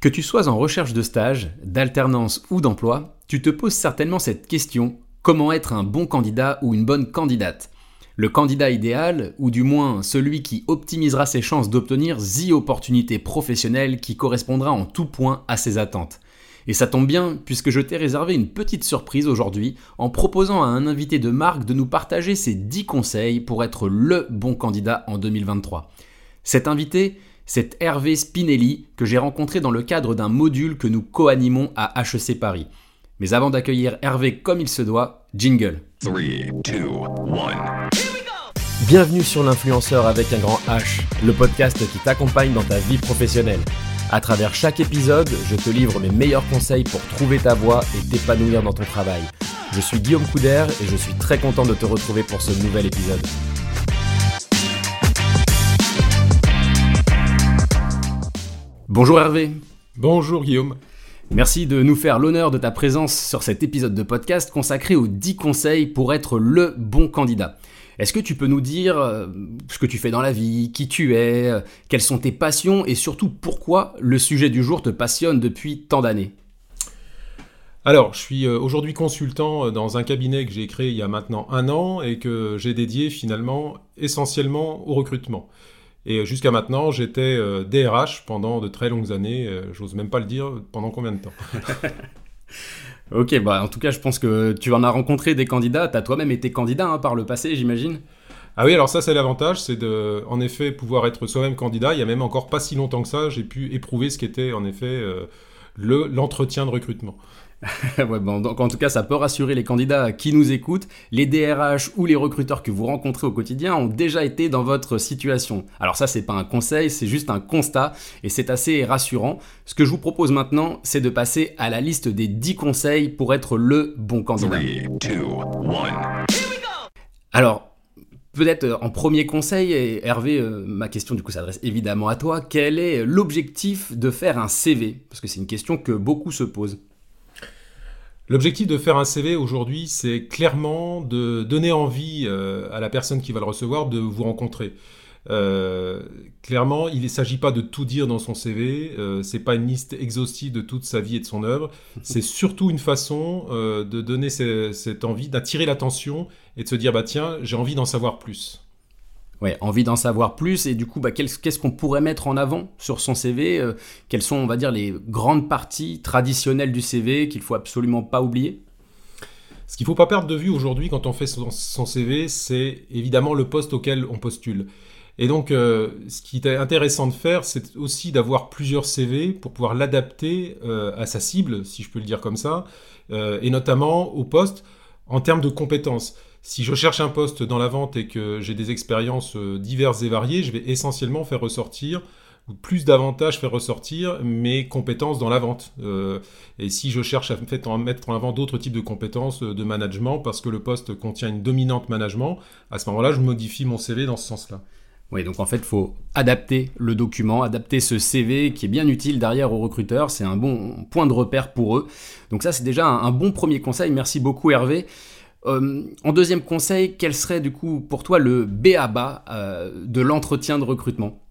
Que tu sois en recherche de stage, d'alternance ou d'emploi, tu te poses certainement cette question comment être un bon candidat ou une bonne candidate? Le candidat idéal, ou du moins celui qui optimisera ses chances d'obtenir the opportunité professionnelle qui correspondra en tout point à ses attentes. Et ça tombe bien, puisque je t'ai réservé une petite surprise aujourd'hui en proposant à un invité de marque de nous partager ses 10 conseils pour être le bon candidat en 2023. Cet invité, c'est Hervé Spinelli que j'ai rencontré dans le cadre d'un module que nous co-animons à HEC Paris. Mais avant d'accueillir Hervé comme il se doit, jingle. 3, 2, 1. Bienvenue sur l'influenceur avec un grand H, le podcast qui t'accompagne dans ta vie professionnelle. À travers chaque épisode, je te livre mes meilleurs conseils pour trouver ta voie et t'épanouir dans ton travail. Je suis Guillaume Couder et je suis très content de te retrouver pour ce nouvel épisode. Bonjour Hervé. Bonjour Guillaume. Merci de nous faire l'honneur de ta présence sur cet épisode de podcast consacré aux 10 conseils pour être le bon candidat. Est-ce que tu peux nous dire euh, ce que tu fais dans la vie, qui tu es, euh, quelles sont tes passions et surtout pourquoi le sujet du jour te passionne depuis tant d'années? Alors, je suis euh, aujourd'hui consultant dans un cabinet que j'ai créé il y a maintenant un an et que j'ai dédié finalement essentiellement au recrutement. Et jusqu'à maintenant, j'étais DRH euh, pendant de très longues années. Euh, j'ose même pas le dire pendant combien de temps? ok, bah en tout cas, je pense que tu en as rencontré des candidats. Tu as toi-même été candidat hein, par le passé, j'imagine. Ah oui, alors ça c'est l'avantage, c'est de, en effet, pouvoir être soi-même candidat. Il y a même encore pas si longtemps que ça, j'ai pu éprouver ce qu'était en effet euh, le, l'entretien de recrutement. ouais, bon, donc en tout cas, ça peut rassurer les candidats qui nous écoutent. Les DRH ou les recruteurs que vous rencontrez au quotidien ont déjà été dans votre situation. Alors ça, c'est pas un conseil, c'est juste un constat et c'est assez rassurant. Ce que je vous propose maintenant, c'est de passer à la liste des 10 conseils pour être le bon candidat. Alors, Peut-être euh, en premier conseil, et Hervé, euh, ma question du coup s'adresse évidemment à toi, quel est l'objectif de faire un CV Parce que c'est une question que beaucoup se posent. L'objectif de faire un CV aujourd'hui, c'est clairement de donner envie euh, à la personne qui va le recevoir de vous rencontrer. Euh, clairement, il ne s'agit pas de tout dire dans son CV, euh, c'est pas une liste exhaustive de toute sa vie et de son œuvre, c'est surtout une façon euh, de donner cette envie, d'attirer l'attention et de se dire bah tiens, j'ai envie d'en savoir plus. Ouais, envie d'en savoir plus et du coup, bah, qu'est-ce qu'on pourrait mettre en avant sur son CV euh, Quelles sont, on va dire, les grandes parties traditionnelles du CV qu'il faut absolument pas oublier? Ce qu'il faut pas perdre de vue aujourd'hui quand on fait son, CV, c'est évidemment le poste auquel on postule. Et donc, euh, ce qui est intéressant de faire, c'est aussi d'avoir plusieurs CV pour pouvoir l'adapter euh, à sa cible, si je peux le dire comme ça, et notamment au poste en termes de compétences. Si je cherche un poste dans la vente et que j'ai des expériences euh, diverses et variées, je vais essentiellement faire ressortir ou plus davantage faire ressortir mes compétences dans la vente. Euh, et si je cherche à mettre en avant d'autres types de compétences euh, de management parce que le poste contient une dominante management, à ce moment-là, je modifie mon CV dans ce sens-là. Oui, donc en fait, il faut adapter le document, adapter ce CV qui est bien utile derrière aux recruteurs. C'est un bon point de repère pour eux. Donc ça, c'est déjà un bon premier conseil. Merci beaucoup Hervé. Euh, en deuxième conseil, quel serait du coup pour toi le BABA euh, de l'entretien de recrutement?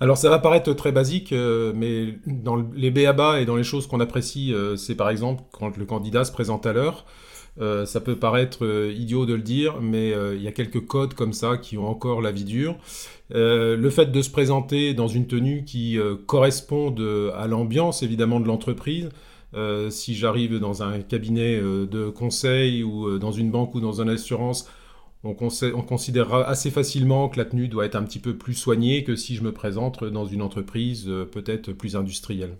Alors ça va paraître très basique, euh, mais dans les BABA et dans les choses qu'on apprécie, c'est par exemple quand le candidat se présente à l'heure. ça peut paraître idiot de le dire, mais il y a quelques codes comme ça qui ont encore la vie dure. le fait de se présenter dans une tenue qui correspond à l'ambiance évidemment de l'entreprise, euh, si j'arrive dans un cabinet euh, de conseil ou euh, dans une banque ou dans une assurance, on, on, considérera assez facilement que la tenue doit être un petit peu plus soignée que si je me présente dans une entreprise peut-être plus industrielle.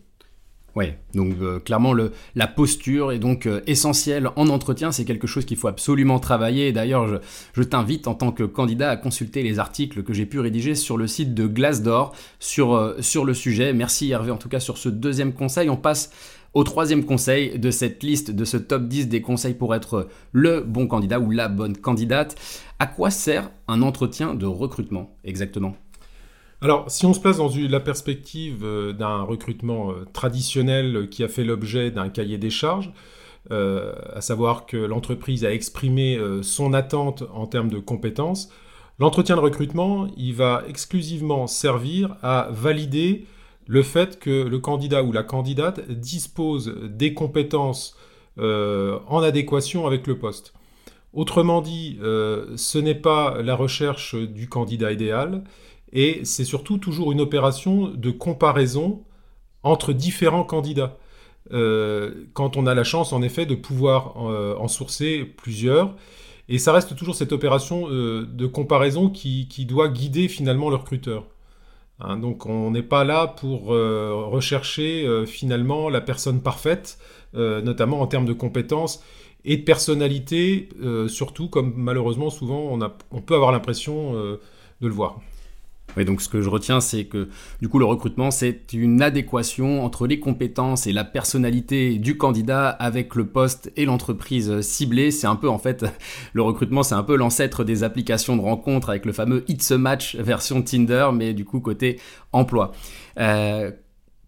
Oui, donc clairement la posture est donc essentielle en entretien, c'est quelque chose qu'il faut absolument travailler. D'ailleurs, je, je t'invite en tant que candidat à consulter les articles que j'ai pu rédiger sur le site de Glassdoor sur, sur le sujet. Merci Hervé en tout cas sur ce deuxième conseil. On passe au troisième conseil de cette liste, de ce top 10 des conseils pour être le bon candidat ou la bonne candidate, à quoi sert un entretien de recrutement exactement? Alors, si on se place dans la perspective euh, d'un recrutement euh, traditionnel qui a fait l'objet d'un cahier des charges, euh, à savoir que l'entreprise a exprimé son attente en termes de compétences, l'entretien de recrutement, il va exclusivement servir à valider le fait que le candidat ou la candidate dispose des compétences en adéquation avec le poste. Autrement dit, ce n'est pas la recherche du candidat idéal, et c'est surtout toujours une opération de comparaison entre différents candidats. Euh, quand on a la chance, en effet, de pouvoir euh, en sourcer plusieurs. Et ça reste toujours cette opération euh, de comparaison qui, doit guider finalement le recruteur. Hein, donc on n'est pas là pour rechercher finalement la personne parfaite, notamment en termes de compétences et de personnalité, surtout comme malheureusement souvent on peut avoir l'impression de le voir. Oui, donc ce que je retiens, c'est que du coup le recrutement, c'est une adéquation entre les compétences et la personnalité du candidat avec le poste et l'entreprise ciblée. C'est un peu en fait, le recrutement, c'est un peu l'ancêtre des applications de rencontre avec le fameux It's a Match version Tinder, mais du coup côté emploi. Euh,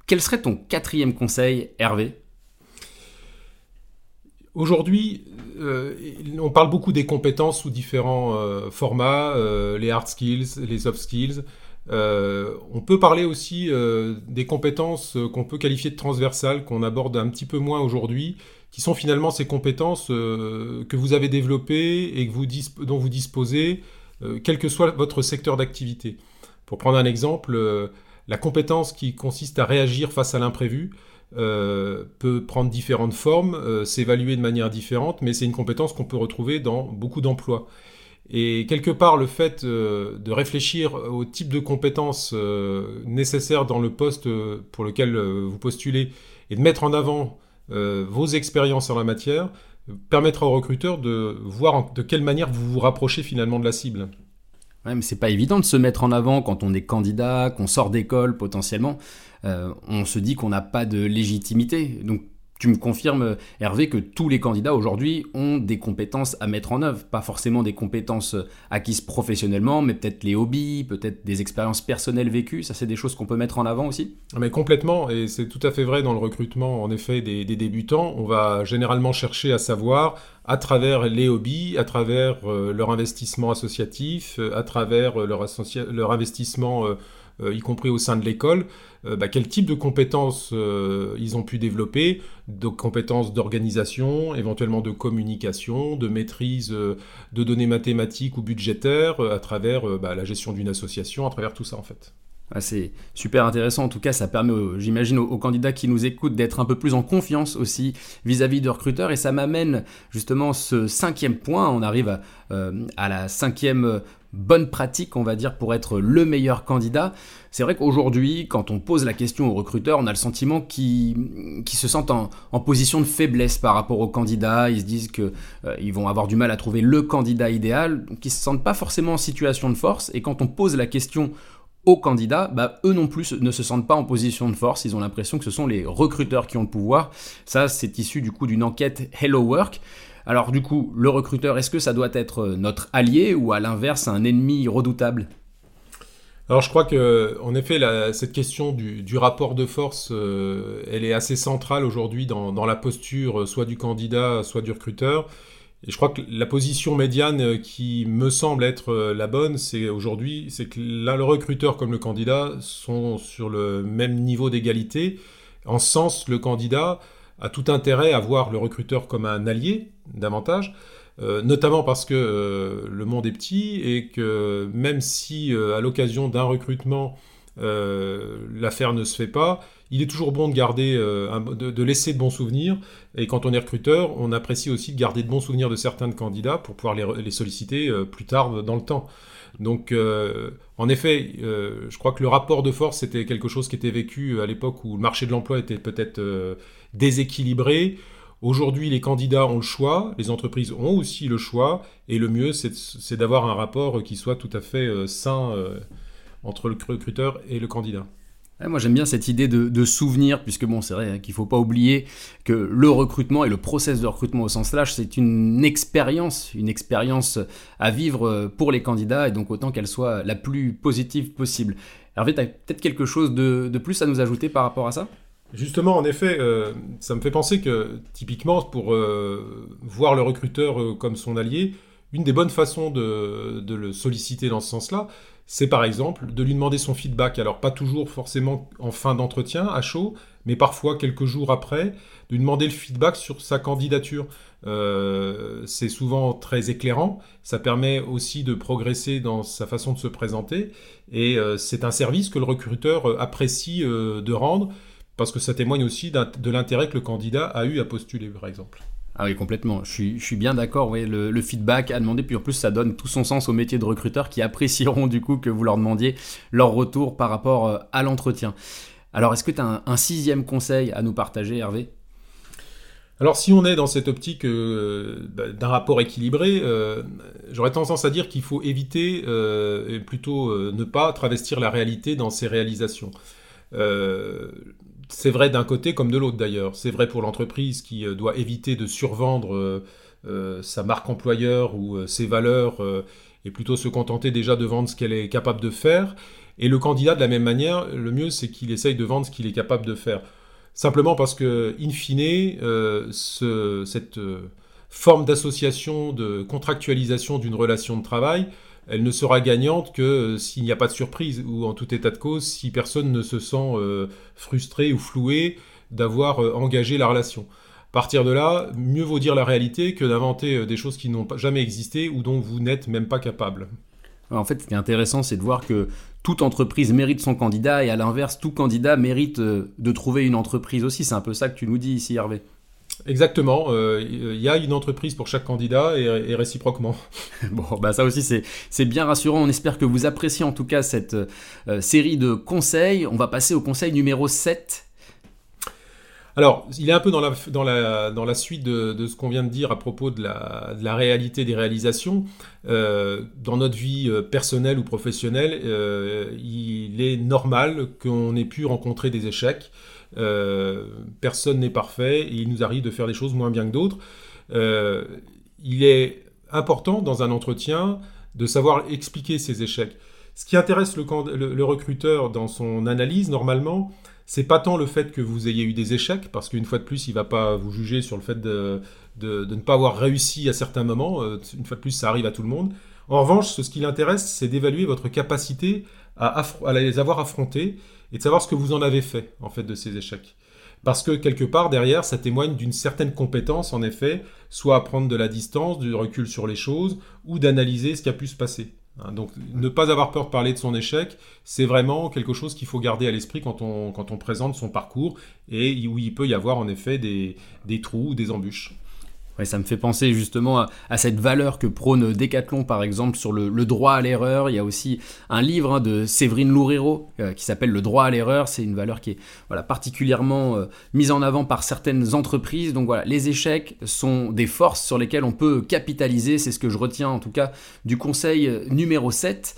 quel serait ton quatrième conseil, Hervé? Aujourd'hui, euh, on parle beaucoup des compétences sous différents euh, formats, euh, les hard skills, les soft skills. on peut parler aussi des compétences qu'on peut qualifier de transversales, qu'on aborde un petit peu moins aujourd'hui, qui sont finalement ces compétences que vous avez développées et que vous dont vous disposez, quel que soit votre secteur d'activité. Pour prendre un exemple, la compétence qui consiste à réagir face à l'imprévu, euh, peut prendre différentes formes, euh, s'évaluer de manière différente, mais c'est une compétence qu'on peut retrouver dans beaucoup d'emplois. Et quelque part, le fait euh, de réfléchir au type de compétences nécessaires dans le poste pour lequel vous postulez et de mettre en avant vos expériences en la matière permettra aux recruteurs de voir de quelle manière vous vous rapprochez finalement de la cible. Ouais, mais c'est pas évident de se mettre en avant quand on est candidat, qu'on sort d'école potentiellement. Euh, on se dit qu'on n'a pas de légitimité. Donc tu me confirmes, Hervé, que tous les candidats aujourd'hui ont des compétences à mettre en œuvre. Pas forcément des compétences acquises professionnellement, mais peut-être les hobbies, peut-être des expériences personnelles vécues. Ça, c'est des choses qu'on peut mettre en avant aussi ah, Mais complètement, et c'est tout à fait vrai dans le recrutement, en effet, des, débutants. On va généralement chercher à savoir, à travers les hobbies, à travers euh, leur investissement associatif, euh, à travers leur, investissement euh, y compris au sein de l'école, euh, bah, quel type de compétences euh, ils ont pu développer, de compétences d'organisation, éventuellement de communication, de maîtrise de données mathématiques ou budgétaires, à travers bah, la gestion d'une association, à travers tout ça en fait. Ah, c'est super intéressant. En tout cas, ça permet, j'imagine, aux, candidats qui nous écoutent d'être un peu plus en confiance aussi vis-à-vis de recruteurs. Et ça m'amène justement ce cinquième point. On arrive à la cinquième bonne pratique, on va dire, pour être le meilleur candidat. C'est vrai qu'aujourd'hui, quand on pose la question aux recruteurs, on a le sentiment qu'ils se sentent en, position de faiblesse par rapport aux candidats. Ils se disent qu'ils euh, vont avoir du mal à trouver le candidat idéal, donc ils se sentent pas forcément en situation de force. Et quand on pose la question aux candidats, bah, eux non plus ne se sentent pas en position de force. Ils ont l'impression que ce sont les recruteurs qui ont le pouvoir. Ça, c'est issu du coup d'une enquête Hello Work. Alors du coup, le recruteur, est-ce que ça doit être euh, notre allié ou à l'inverse un ennemi redoutable? Alors je crois que, en effet, cette question du, rapport de force, euh, elle est assez centrale aujourd'hui dans, la posture euh, soit du candidat, soit du recruteur. Et je crois que la position médiane qui me semble être la bonne, c'est aujourd'hui, c'est que le recruteur comme le candidat sont sur le même niveau d'égalité. En sens, le candidat a tout intérêt à voir le recruteur comme un allié, davantage, euh, notamment parce que euh, le monde est petit et que même si euh, à l'occasion d'un recrutement l'affaire ne se fait pas, il est toujours bon de garder, de, laisser de bons souvenirs. Et quand on est recruteur, on apprécie aussi de garder de bons souvenirs de certains candidats pour pouvoir les, solliciter plus tard dans le temps. Donc, en effet, je crois que le rapport de force, c'était quelque chose qui était vécu à l'époque où le marché de l'emploi était peut-être déséquilibré. Aujourd'hui, les candidats ont le choix, les entreprises ont aussi le choix, et le mieux, c'est d'avoir un rapport qui soit tout à fait euh, sain euh, entre le recruteur et le candidat. Moi j'aime bien cette idée de, souvenir, puisque bon c'est vrai hein, qu'il ne faut pas oublier que le recrutement et le process de recrutement au sens large, c'est une expérience, une expérience à vivre euh, pour les candidats, et donc autant qu'elle soit la plus positive possible. Hervé, tu as peut-être quelque chose de plus à nous ajouter par rapport à ça? Justement, en effet, euh, ça me fait penser que, typiquement, pour euh, voir le recruteur comme son allié, une des bonnes façons de, le solliciter dans ce sens-là, c'est par exemple de lui demander son feedback. Alors pas toujours forcément en fin d'entretien à chaud, mais parfois quelques jours après, de lui demander le feedback sur sa candidature. Euh, c'est souvent très éclairant, ça permet aussi de progresser dans sa façon de se présenter, et euh, c'est un service que le recruteur euh, apprécie de rendre, parce que ça témoigne aussi de l'intérêt que le candidat a eu à postuler, par exemple. Ah oui, complètement. Je suis, bien d'accord. Oui, le, feedback à demander, puis en plus, ça donne tout son sens au métier de recruteur qui apprécieront du coup que vous leur demandiez leur retour par rapport à l'entretien. Alors, est-ce que tu as un, sixième conseil à nous partager, Hervé? Alors si on est dans cette optique euh, bah, d'un rapport équilibré, euh, j'aurais tendance à dire qu'il faut éviter, euh, et plutôt ne pas travestir la réalité dans ses réalisations. C'est vrai d'un côté comme de l'autre d'ailleurs. C'est vrai pour l'entreprise qui doit éviter de survendre sa marque employeur ou ses valeurs et plutôt se contenter déjà de vendre ce qu'elle est capable de faire. Et le candidat, de la même manière, le mieux, c'est qu'il essaye de vendre ce qu'il est capable de faire. Simplement parce que, in fine, euh, cette euh, forme d'association, de contractualisation d'une relation de travail, elle ne sera gagnante que euh, s'il n'y a pas de surprise, ou en tout état de cause, si personne ne se sent frustré ou floué d'avoir engagé la relation. À partir de là, mieux vaut dire la réalité que d'inventer des choses qui n'ont jamais existé ou dont vous n'êtes même pas capable. En fait, ce qui est intéressant, c'est de voir que toute entreprise mérite son candidat et à l'inverse, tout candidat mérite euh, de trouver une entreprise aussi. C'est un peu ça que tu nous dis ici, Hervé. Exactement, euh, il y a une entreprise pour chaque candidat et, réciproquement. bon, bah ça aussi c'est bien rassurant, on espère que vous appréciez en tout cas cette euh, série de conseils. On va passer au conseil numéro 7 alors, il est un peu dans la, dans la, dans la suite de, ce qu'on vient de dire à propos de la, de la réalité des réalisations. Euh, dans notre vie personnelle ou professionnelle, il est normal qu'on ait pu rencontrer des échecs. Personne n'est parfait et il nous arrive de faire des choses moins bien que d'autres. il est important dans un entretien de savoir expliquer ces échecs. Ce qui intéresse le, recruteur dans son analyse, normalement, c'est pas tant le fait que vous ayez eu des échecs, parce qu'une fois de plus, il va pas vous juger sur le fait de, ne pas avoir réussi à certains moments. Euh, une fois de plus, ça arrive à tout le monde. En revanche, ce qui l'intéresse, c'est d'évaluer votre capacité à, les avoir affrontés et de savoir ce que vous en avez fait, en fait, de ces échecs. Parce que quelque part, derrière, ça témoigne d'une certaine compétence, en effet, soit à prendre de la distance, du recul sur les choses, ou d'analyser ce qui a pu se passer. Hein, donc ne pas avoir peur de parler de son échec, c'est vraiment quelque chose qu'il faut garder à l'esprit quand on, présente son parcours et où il peut y avoir en effet des, des trous ou des embûches ça me fait penser justement à, cette valeur que prône Decathlon par exemple sur le, droit à l'erreur. Il y a aussi un livre hein, de Séverine Loureiro euh, qui s'appelle Le droit à l'erreur. C'est une valeur qui est voilà, particulièrement euh, mise en avant par certaines entreprises. Donc voilà, les échecs sont des forces sur lesquelles on peut capitaliser. C'est ce que je retiens en tout cas du conseil euh, numéro 7.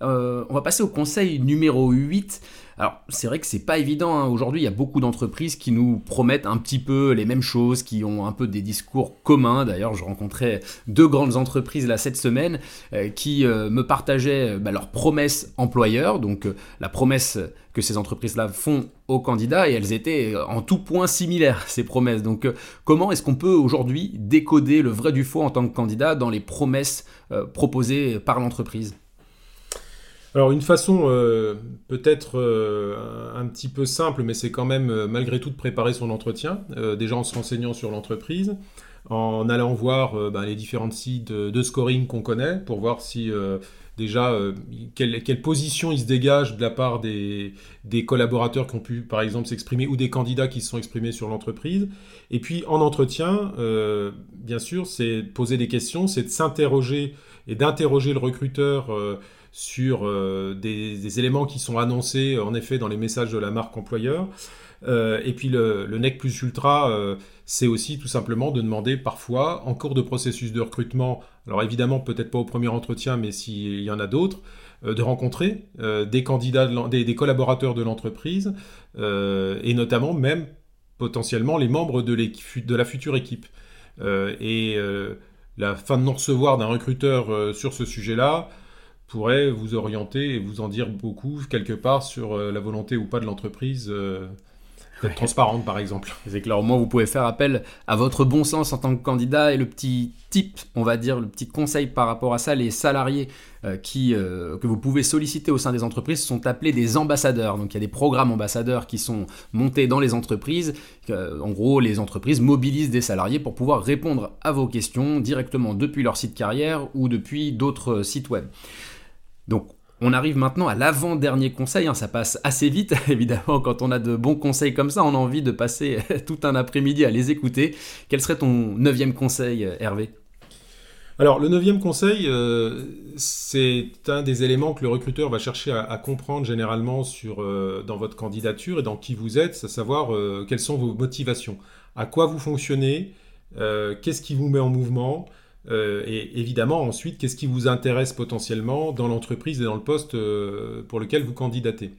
on va passer au conseil numéro 8. Alors c'est vrai que c'est pas évident. Hein. Aujourd'hui, il y a beaucoup d'entreprises qui nous promettent un petit peu les mêmes choses, qui ont un peu des discours communs. D'ailleurs, je rencontrais deux grandes entreprises là cette semaine euh, qui euh, me partageaient bah, leurs promesses employeurs, donc euh, la promesse que ces entreprises-là font aux candidats, et elles étaient en tout point similaires ces promesses. Donc comment est-ce qu'on peut aujourd'hui décoder le vrai du faux en tant que candidat dans les promesses proposées par l'entreprise? Alors une façon euh, peut-être euh, un petit peu simple, mais c'est quand même euh, malgré tout de préparer son entretien, déjà en se renseignant sur l'entreprise, en allant voir ben, les différents sites de, scoring qu'on connaît pour voir si déjà quelle, position il se dégage de la part des, des collaborateurs qui ont pu par exemple s'exprimer ou des candidats qui se sont exprimés sur l'entreprise. Et puis en entretien, bien sûr, c'est poser des questions, c'est de s'interroger et d'interroger le recruteur sur euh, des, éléments qui sont annoncés en effet dans les messages de la marque employeur. Euh, et puis le, NEC plus ultra, euh, c'est aussi tout simplement de demander parfois, en cours de processus de recrutement, alors évidemment peut-être pas au premier entretien, mais s'il y en a d'autres, de rencontrer des candidats, des, collaborateurs de l'entreprise, et notamment même potentiellement les membres de, de la future équipe. et la fin de non-recevoir d'un recruteur sur ce sujet-là, pourrait vous orienter et vous en dire beaucoup quelque part sur euh, la volonté ou pas de l'entreprise euh, D'être transparente, par exemple. C'est clair, au moins vous pouvez faire appel à votre bon sens en tant que candidat et le petit tip, on va dire, le petit conseil par rapport à ça, les salariés euh, qui, euh, que vous pouvez solliciter au sein des entreprises sont appelés des ambassadeurs. Donc il y a des programmes ambassadeurs qui sont montés dans les entreprises. Euh, en gros, les entreprises mobilisent des salariés pour pouvoir répondre à vos questions directement depuis leur site carrière ou depuis d'autres sites web. Donc on arrive maintenant à l'avant-dernier conseil, hein. ça passe assez vite évidemment. Quand on a de bons conseils comme ça, on a envie de passer tout un après-midi à les écouter. Quel serait ton neuvième conseil Hervé? Alors, le neuvième conseil, euh, c'est un des éléments que le recruteur va chercher à, comprendre généralement euh, dans votre candidature et dans qui vous êtes, à savoir euh, quelles sont vos motivations, à quoi vous fonctionnez, qu'est-ce qui vous met en mouvement, et évidemment ensuite, qu'est-ce qui vous intéresse potentiellement dans l'entreprise et dans le poste pour lequel vous candidatez?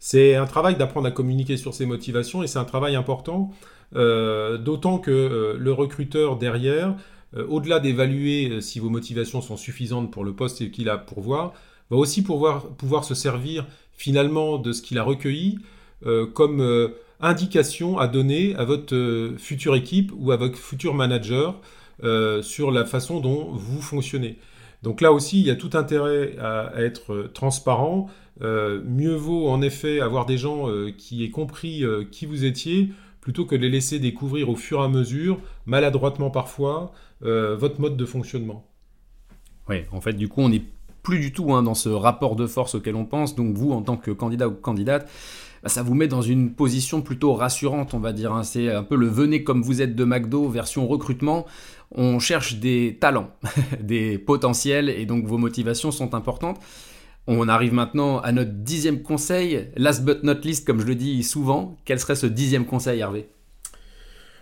C'est un travail d'apprendre à communiquer sur ces motivations et c'est un travail important, d'autant que le recruteur derrière euh, au-delà d'évaluer euh, si vos motivations sont suffisantes pour le poste qu'il a pour voir, va aussi pouvoir, se servir finalement de ce qu'il a recueilli euh, comme indication à donner à votre future équipe ou à votre futur manager sur la façon dont vous fonctionnez. Donc là aussi, il y a tout intérêt à, être transparent. mieux vaut en effet avoir des gens qui aient compris qui vous étiez plutôt que de les laisser découvrir au fur et à mesure, maladroitement parfois, euh, votre mode de fonctionnement. Oui, en fait, du coup, on n'est plus du tout hein, dans ce rapport de force auquel on pense. Donc, vous, en tant que candidat ou candidate, bah, ça vous met dans une position plutôt rassurante, on va dire. Hein. C'est un peu le venez comme vous êtes de McDo version recrutement. On cherche des talents, des potentiels, et donc vos motivations sont importantes. On arrive maintenant à notre dixième conseil, last but not least, comme je le dis souvent. Quel serait ce dixième conseil, Hervé?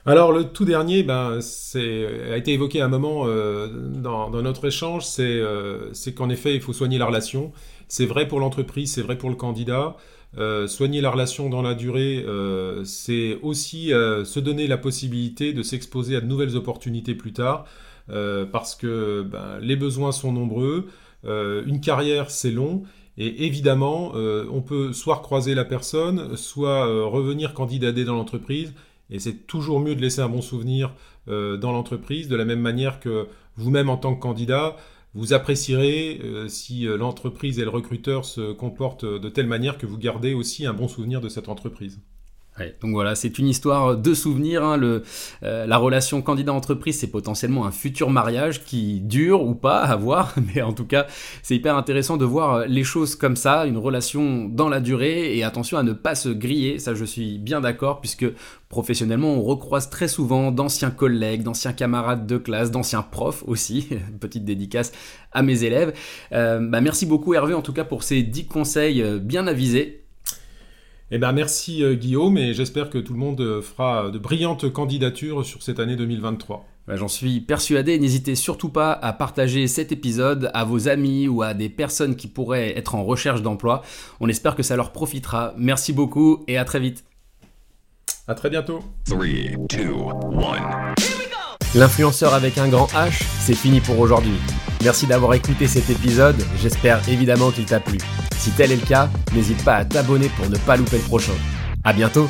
Alors le tout dernier, ben, a été évoqué à un moment euh, dans, notre échange, euh, c'est qu'en effet il faut soigner la relation. C'est vrai pour l'entreprise, c'est vrai pour le candidat. Euh, soigner la relation dans la durée, c'est aussi se donner la possibilité de s'exposer à de nouvelles opportunités plus tard, parce que ben, les besoins sont nombreux, une carrière c'est long, et évidemment on peut soit recroiser la personne, soit revenir candidater dans l'entreprise, et c'est toujours mieux de laisser un bon souvenir euh, dans l'entreprise, de la même manière que vous-même en tant que candidat, vous apprécierez euh, si euh, l'entreprise et le recruteur se comportent de telle manière que vous gardez aussi un bon souvenir de cette entreprise donc voilà, c'est une histoire de souvenirs. Hein. Euh, la relation candidat-entreprise, c'est potentiellement un futur mariage qui dure ou pas à voir, mais en tout cas, c'est hyper intéressant de voir les choses comme ça, une relation dans la durée, et attention à ne pas se griller, ça je suis bien d'accord, puisque professionnellement, on recroise très souvent d'anciens collègues, d'anciens camarades de classe, d'anciens profs aussi, petite dédicace à mes élèves. Euh, bah merci beaucoup Hervé en tout cas pour ces 10 conseils euh, bien avisés eh ben merci euh, Guillaume et j'espère que tout le monde euh, fera de brillantes candidatures sur cette année 2023. J'en suis persuadé, n'hésitez surtout pas à partager cet épisode à vos amis ou à des personnes qui pourraient être en recherche d'emploi. On espère que ça leur profitera. Merci beaucoup et à très vite. À très bientôt. L'influenceur avec un grand H, c'est fini pour aujourd'hui. Merci d'avoir écouté cet épisode, j'espère évidemment qu'il t'a plu. Si tel est le cas, n'hésite pas à t'abonner pour ne pas louper le prochain. A bientôt